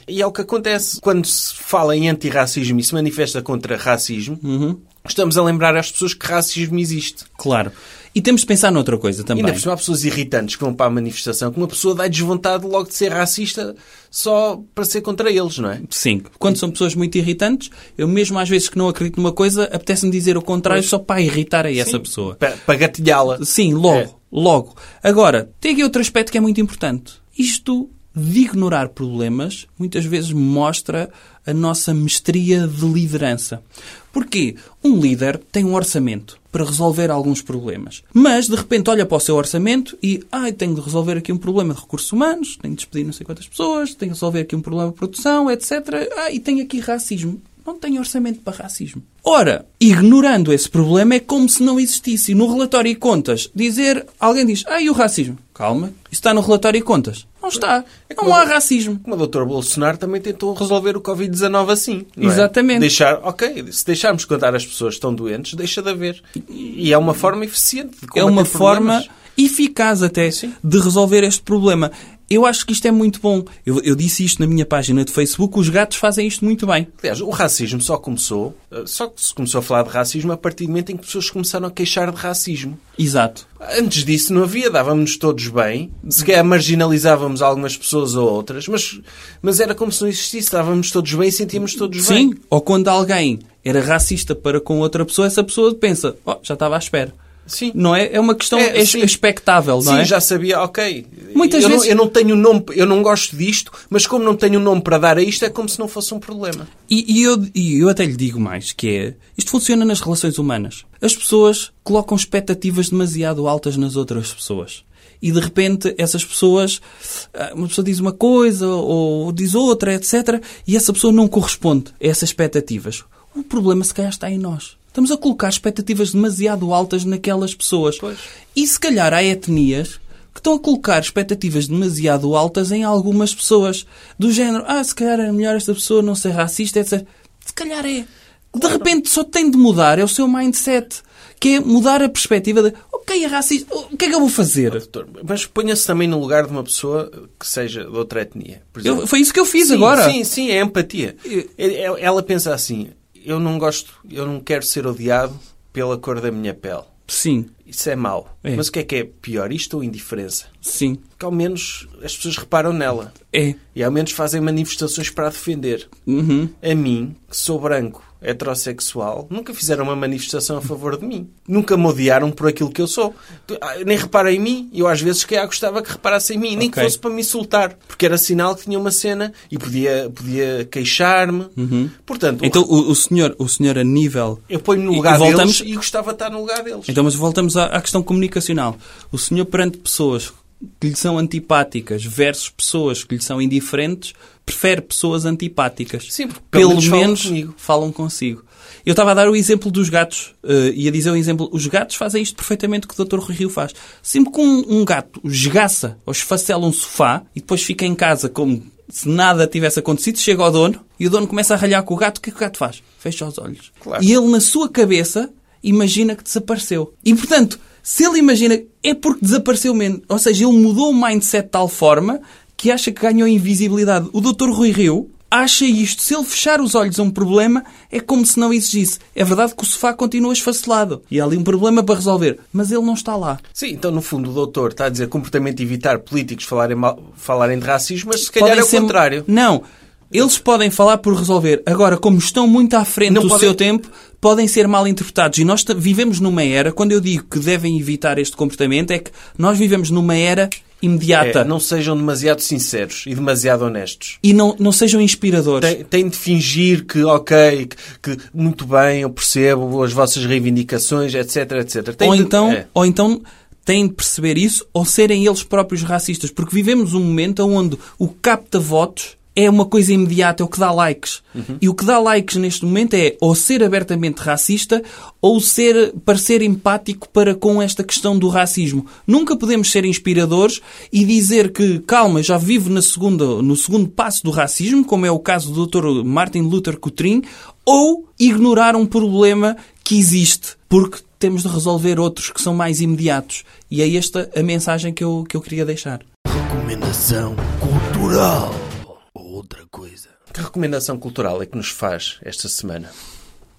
E é o que acontece quando se fala em antirracismo e se manifesta contra racismo. Uhum. Estamos a lembrar às pessoas que racismo existe. Claro. E temos de pensar noutra coisa também. Ainda por cima há pessoas irritantes que vão para a manifestação que uma pessoa dá desvontade logo de ser racista só para ser contra eles, não é? Sim. Quando são pessoas muito irritantes, eu mesmo às vezes que não acredito numa coisa, apetece-me dizer o contrário só para irritar a essa pessoa. Para, para gatilhá-la. Sim, logo, É. logo. Agora, tem aqui outro aspecto que é muito importante. Isto de ignorar problemas muitas vezes mostra a nossa mestria de liderança. Porquê? Um líder tem um orçamento para resolver alguns problemas. Mas, de repente, olha para o seu orçamento e, ai, tenho de resolver aqui um problema de recursos humanos, tenho de despedir não sei quantas pessoas, tenho de resolver aqui um problema de produção, etc. Ah, e tenho aqui racismo. Não tenho orçamento para racismo. Ora, ignorando esse problema é como se não existisse. No relatório e contas, dizer, alguém diz, ah, e o racismo? Calma, isso está no relatório e contas. Não está. Não como- há racismo. Como o Dr. Bolsonaro também tentou resolver o Covid-19 assim. não é? Exatamente. Deixar, ok, se deixarmos contar as pessoas que estão doentes, deixa de haver. E é uma forma eficiente de É combater uma problemas. forma eficaz até Sim. de resolver este problema. Eu acho que isto é muito bom. Eu, eu disse isto na minha página de Facebook, os gatos fazem isto muito bem. Aliás, o racismo só começou, eh, só que se começou a falar de racismo a partir do momento em que pessoas começaram a queixar de racismo. Exato. Antes disso não havia, dávamos todos bem, se calhar marginalizávamos algumas pessoas ou outras, mas, mas era como se não existisse, dávamos todos bem e sentíamos todos Sim, bem. ou quando alguém era racista para com outra pessoa, essa pessoa pensa, oh, já estava à espera. Sim. Não é? É uma questão É, ex- sim. expectável, não Sim, é? já sabia, ok. Muitas eu vezes- Não, eu não tenho nome, eu não gosto disto, mas como não tenho nome para dar a isto, é como se não fosse um problema. E, e eu, e eu até lhe digo mais, que é... Isto funciona nas relações humanas. As pessoas colocam expectativas demasiado altas nas outras pessoas. E de repente essas pessoas... ah, Uma pessoa diz uma coisa ou diz outra, etc. E essa pessoa não corresponde a essas expectativas. O problema se calhar está em nós. Estamos a colocar expectativas demasiado altas naquelas pessoas. Pois. E se calhar há etnias que estão a colocar expectativas demasiado altas em algumas pessoas. Do género, ah, se calhar é melhor esta pessoa não ser racista, etc. Se calhar é. De repente só tem de mudar, é o seu mindset. Que é mudar a perspectiva de, ok, é racista, o que é que eu vou fazer? Doutor, Mas ponha-se também no lugar de uma pessoa que seja de outra etnia. Eu- foi isso que eu fiz sim, agora. Sim, sim, é empatia. É- é- Ela pensa assim, eu não gosto, eu não quero ser odiado pela cor da minha pele. Sim, Isso é mau. É. Mas o que é que é pior, isto ou indiferença? sim, Que ao menos as pessoas reparam nela. é. E ao menos fazem manifestações para a defender. Uhum. A mim, que sou branco, heterossexual, nunca fizeram uma manifestação a favor de mim. Nunca me odiaram por aquilo que eu sou. Ah, Nem reparam em mim. Eu às vezes que gostava que reparassem em mim. Nem que Ok. fosse para me insultar. Porque era sinal que tinha uma cena e podia, podia queixar-me. Portanto, Então o, o senhor, o senhor a nível eu ponho no lugar e voltamos- deles e gostava de estar no lugar deles. Então, mas voltamos à, à questão comunicacional. O senhor, perante pessoas que lhe são antipáticas versus pessoas que lhe são indiferentes, prefere pessoas antipáticas. Sim, porque pelo menos falam menos comigo. falam consigo. Eu estava a dar o exemplo dos gatos uh, e a dizer o exemplo. Os gatos fazem isto perfeitamente que o Dr. Rui Rio faz. Sempre que um, um gato esgaça ou esfacela um sofá e depois fica em casa como se nada tivesse acontecido, chega ao dono e o dono começa a ralhar com o gato. O que é que o gato faz? Fecha os olhos. Claro. E ele, na sua cabeça, imagina que desapareceu. E, portanto, se ele imagina, é porque desapareceu menos. Ou seja, ele mudou o mindset de tal forma que acha que ganhou invisibilidade. O Dr. Rui Rio acha isto. Se ele fechar os olhos a um problema, é como se não existisse. É verdade que o sofá continua esfacelado. E há ali um problema para resolver. Mas ele não está lá. Sim, então no fundo o doutor está a dizer comportamento evitar políticos falarem, mal, falarem de racismo, mas se calhar Podem é o ser- contrário. Não. Eles podem falar por resolver. Agora, como estão muito à frente Não do podem- seu tempo, podem ser mal interpretados. E nós vivemos numa era, quando eu digo que devem evitar este comportamento, é que nós vivemos numa era imediata. É, não sejam demasiado sinceros e demasiado honestos. E não, não sejam inspiradores. Tem, tem de fingir que, ok, que, que muito bem, eu percebo as vossas reivindicações, etc, etc. Tem ou, de- então, é. ou então têm de perceber isso ou serem eles próprios racistas. Porque vivemos um momento onde o capta-votos é uma coisa imediata, é o que dá likes. Uhum. E o que dá likes neste momento é ou ser abertamente racista ou ser, parecer empático para com esta questão do racismo. Nunca podemos ser inspiradores e dizer que, calma, já vivo na segunda, no segundo passo do racismo, como é o caso do Dr. Martin Luther Coutrin, ou ignorar um problema que existe, porque temos de resolver outros que são mais imediatos. E é esta a mensagem que eu, que eu queria deixar. Recomendação cultural. Que recomendação cultural é que nos faz esta semana?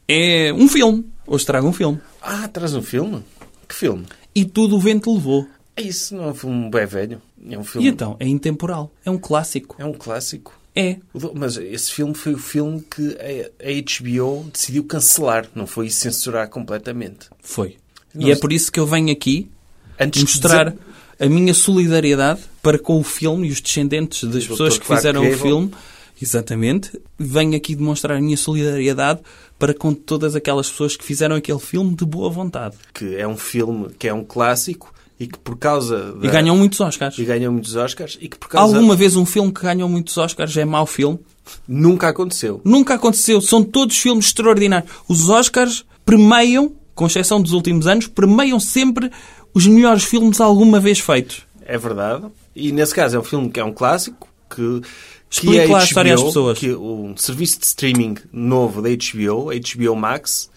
É um filme. Hoje trago um filme. Ah, traz um filme? Que filme? E tudo o vento levou. É isso, não é um filme bem velho. É um filme. E então, é intemporal. É um clássico. É um clássico. É. Mas esse filme foi o filme que a HBO decidiu cancelar, não foi censurar completamente. Foi. Não E é por isso que eu venho aqui Antes de mostrar dizer- a minha solidariedade para com o filme e os descendentes das pessoas que Clark fizeram Gable. o filme. Exatamente. Venho aqui demonstrar a minha solidariedade para com todas aquelas pessoas que fizeram aquele filme de boa vontade. que é um filme que é um clássico e que por causa da... E ganham muitos Oscars. e ganham muitos Oscars e que por causa Alguma vez um filme que ganhou muitos Oscars é mau filme? nunca aconteceu. Nunca aconteceu. São todos filmes extraordinários. Os Oscars premiam, com exceção dos últimos anos, premiam sempre os melhores filmes alguma vez feitos. É verdade. E nesse caso é um filme que é um clássico que que Explique a lá a história às pessoas. Que o serviço de streaming novo da HBO, HBO Max,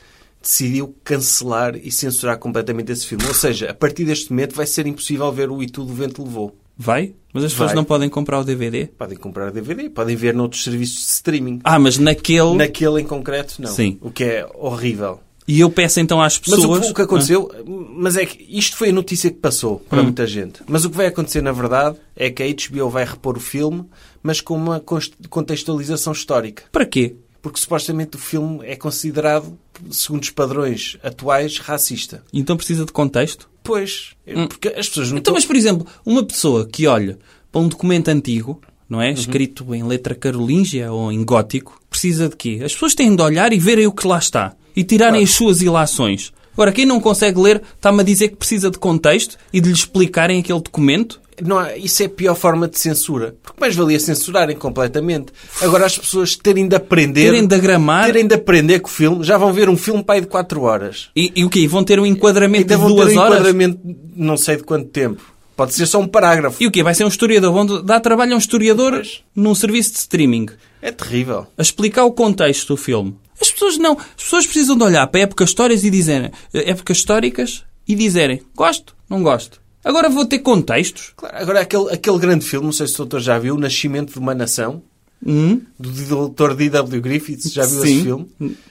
decidiu cancelar e censurar completamente esse filme. Ou seja, a partir deste momento vai ser impossível ver o E Tudo o Vento Levou. Vai? Mas as pessoas Vai. não podem comprar o DVD? Podem comprar DVD, podem ver noutros serviços de streaming. Ah, mas naquele... Naquele em concreto, não. Sim. O que é horrível. E eu peço então às Mas pessoas... o, que- o que aconteceu, mas é que isto foi a notícia que passou para Hum. muita gente. Mas o que vai acontecer, na verdade, é que a HBO vai repor o filme, mas com uma contextualização histórica. Para quê? Porque supostamente o filme é considerado, segundo os padrões atuais, racista. Então precisa de contexto? Pois, porque as pessoas não Hum. Então, mas por exemplo, uma pessoa que olha para um documento antigo, não Uhum. é? Escrito em letra carolíngia ou em gótico, precisa de quê? As pessoas têm de olhar e verem o que lá está. E tirarem as suas ilações. Agora, quem não consegue ler está-me a dizer que precisa de contexto e de lhe explicarem aquele documento. Não há- isso é a pior forma de censura. Porque mais valia censurarem completamente. Agora as pessoas terem de aprender... Terem de agramar. Terem de aprender que o filme... Já vão ver um filme pai de 4 horas. E, e o quê? Vão ter um enquadramento Ainda de vão duas ter um horas? enquadramento não sei de quanto tempo. Pode ser só um parágrafo. E o quê? Vai ser um historiador? Vão dar trabalho a um historiador Pois. num serviço de streaming. É terrível. a explicar o contexto do filme. As pessoas não. As pessoas precisam de olhar para épocas históricas e dizerem épocas históricas e dizerem gosto, não gosto. Agora vou ter contextos. Claro, agora, aquele, aquele grande filme, não sei se o doutor já viu, O Nascimento de uma Nação, Hum, do doutor D.W. Griffiths. Já viu Sim. esse filme?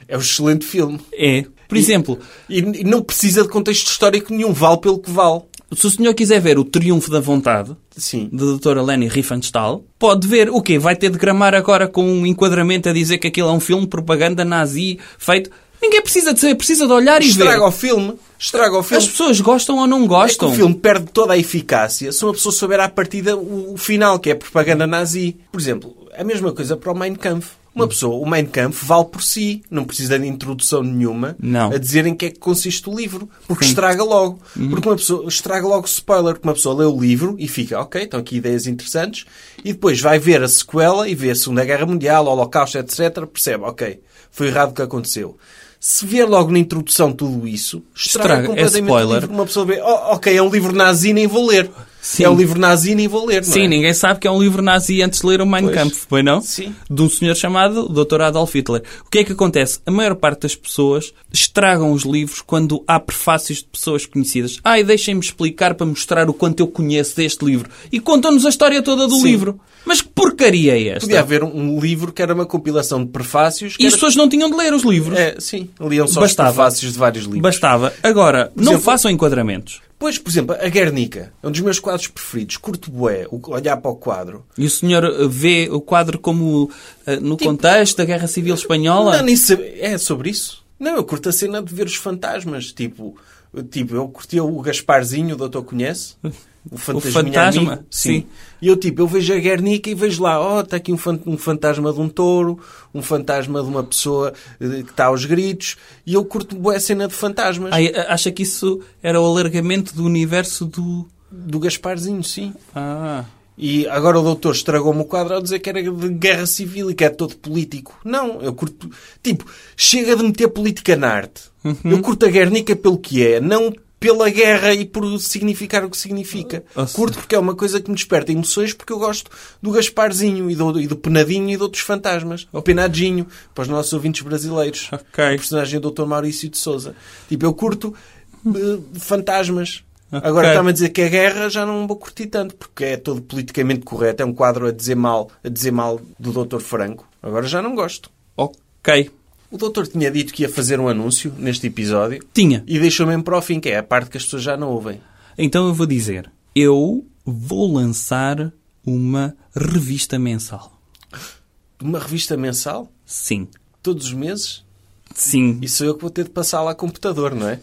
É um excelente filme. é. Por E- exemplo, E, e não precisa de contexto histórico nenhum. Vale pelo que vale. se o senhor quiser ver o Triunfo da Vontade, Sim. de doutora Leni Riefenstahl, pode ver o quê? Vai ter de gramar agora com um enquadramento a dizer que aquilo é um filme de propaganda nazi feito. Ninguém precisa de saber, precisa de olhar e Estraga ver. o filme. Estraga o filme. As pessoas gostam ou não É gostam. o filme perde toda a eficácia se uma pessoa souber à partida o, o final, que é propaganda nazi. Por exemplo, a mesma coisa para o Mein Kampf. Uma pessoa, o Mein Kampf vale por si, não precisa de introdução nenhuma Não. a dizer em que é que consiste o livro, porque estraga logo. Uhum. Porque uma pessoa estraga logo o spoiler, porque uma pessoa lê o livro e fica, ok, estão aqui ideias interessantes, e depois vai ver a sequela e vê a Segunda Guerra Mundial, o Holocausto, etc. Percebe, ok, foi errado o que aconteceu. Se vier logo na introdução tudo isso, estraga, Estraga, é completamente spoiler. o livro. Uma pessoa vê, oh, ok, é um livro nazi, nem vou ler. Sim. É um livro nazi, nem vou ler, não Sim, é? ninguém sabe que é um livro nazi antes de ler o Mein Pois. Kampf, foi não? Sim. De um senhor chamado Dr. Adolf Hitler. O que é que acontece? A maior parte das pessoas estragam os livros quando há prefácios de pessoas conhecidas. Ai, deixem-me explicar para mostrar o quanto eu conheço deste livro. E contam-nos a história toda do Sim. livro. Mas que porcaria é esta? Podia haver um, livro que era uma compilação de prefácios. E as era... pessoas não tinham de ler os livros. É, sim, liam só Bastava. os prefácios de vários livros. Bastava. Agora, não façam enquadramentos. Pois, por exemplo, a Guernica é um dos meus quadros preferidos. Curto bué, olhar para o quadro. E o senhor eh, vê o quadro como eh, no contexto da Guerra Civil Espanhola? Não, nem sabe- É sobre isso? Não, eu curto a cena de ver os fantasmas. Tipo, tipo eu curti o Gasparzinho, o doutor conhece? [laughs] O fantasminha fantasma, amigo. sim. E eu, tipo, eu vejo a Guernica e vejo lá, ó, está aqui um, um fantasma de um touro, um fantasma de uma pessoa eh, que está aos gritos, e eu curto bué a cena de fantasmas. Ai, acha que isso era o alargamento do universo do... Do Gasparzinho, sim. Ah... E agora o doutor estragou-me o quadro ao dizer que era de guerra civil e que é todo político. Não, eu curto. Tipo, chega de meter política na arte. Eu curto a Guernica pelo que é, não pela guerra e por significar o que significa. Ah. Curto porque é uma coisa que me desperta emoções porque eu gosto do Gasparzinho e do, e do Penadinho e de outros fantasmas. O Penadinho, para os nossos ouvintes brasileiros. Ok. O personagem do Dr. Maurício de Souza. Tipo, eu curto eh, fantasmas. Agora Ok. está-me a dizer que a guerra já não vou curtir tanto, porque é todo politicamente correto. É um quadro a dizer mal, a dizer mal do Dr. Franco. Agora já não gosto. Ok. O doutor tinha dito que ia fazer um anúncio neste episódio Tinha. e deixou mesmo para o fim, que é a parte que as pessoas já não ouvem. Então eu vou dizer. Eu vou lançar uma revista mensal. Uma revista mensal, Sim. todos os meses, Sim. e sou eu que vou ter de passar lá a computador, não é?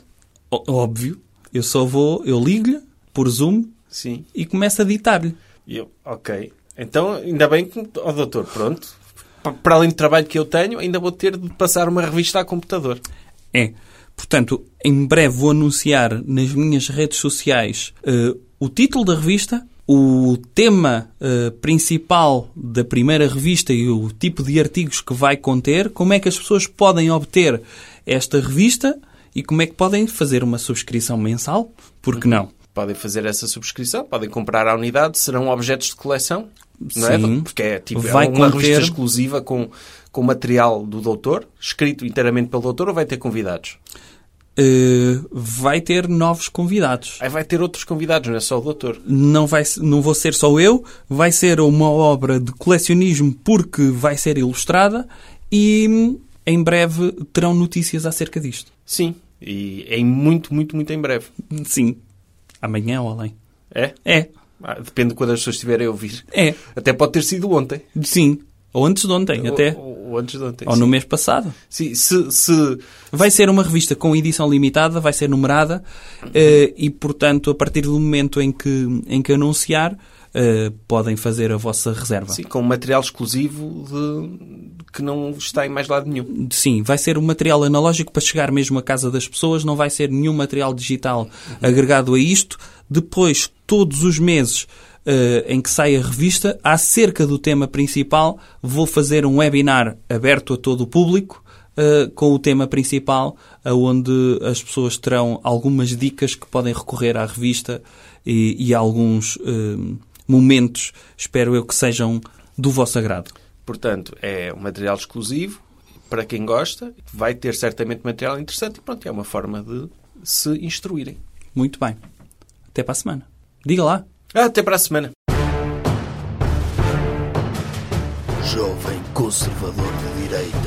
Ó- Óbvio. Eu só vou... Eu ligo-lhe por Zoom Sim. e começo a ditar-lhe. E eu, ok. Então, ainda bem que, ó doutor, pronto. Pa- Para além do trabalho que eu tenho, ainda vou ter de passar uma revista a computador. É. Portanto, em breve vou anunciar nas minhas redes sociais eh, o título da revista, o tema eh, principal da primeira revista e o tipo de artigos que vai conter, como é que as pessoas podem obter esta revista e como é que podem fazer uma subscrição mensal. Por que não? Podem fazer essa subscrição, podem comprar a unidade, serão objetos de coleção, não Sim. é? Porque é, tipo, é Vai uma conter- revista exclusiva com, com material do doutor, escrito inteiramente pelo doutor, ou vai ter convidados? Eh, vai ter novos convidados. Aí vai ter outros convidados, não é só o doutor. não, vai, não vou ser só eu, vai ser uma obra de colecionismo porque vai ser ilustrada e hum, em breve terão notícias acerca disto. Sim, e em muito, muito, muito em breve. Sim. Amanhã ou além. É? É. Ah, depende de quando as pessoas estiverem a ouvir. É. Até pode ter sido ontem. Sim. Ou antes de ontem, até. Ou, ou antes de ontem. Ou sim. no mês passado. Sim, se, se, Vai ser uma revista com edição limitada, vai ser numerada eh, e, portanto, a partir do momento em que, em que anunciar, eh, podem fazer a vossa reserva. sim, com material exclusivo de, que não está em mais lado nenhum. Sim, vai ser um material analógico para chegar mesmo à casa das pessoas, não vai ser nenhum material digital agregado a isto. Depois, todos os meses eh, em que sai a revista, acerca do tema principal, vou fazer um webinar aberto a todo o público eh, com o tema principal, onde as pessoas terão algumas dicas que podem recorrer à revista e, e alguns eh, momentos, espero eu, que sejam do vosso agrado. Portanto, é um material exclusivo para quem gosta, vai ter certamente material interessante e pronto, é uma forma de se instruírem. Muito bem. Até para a semana. Diga lá. Até para a semana. Jovem Conservador de Direita.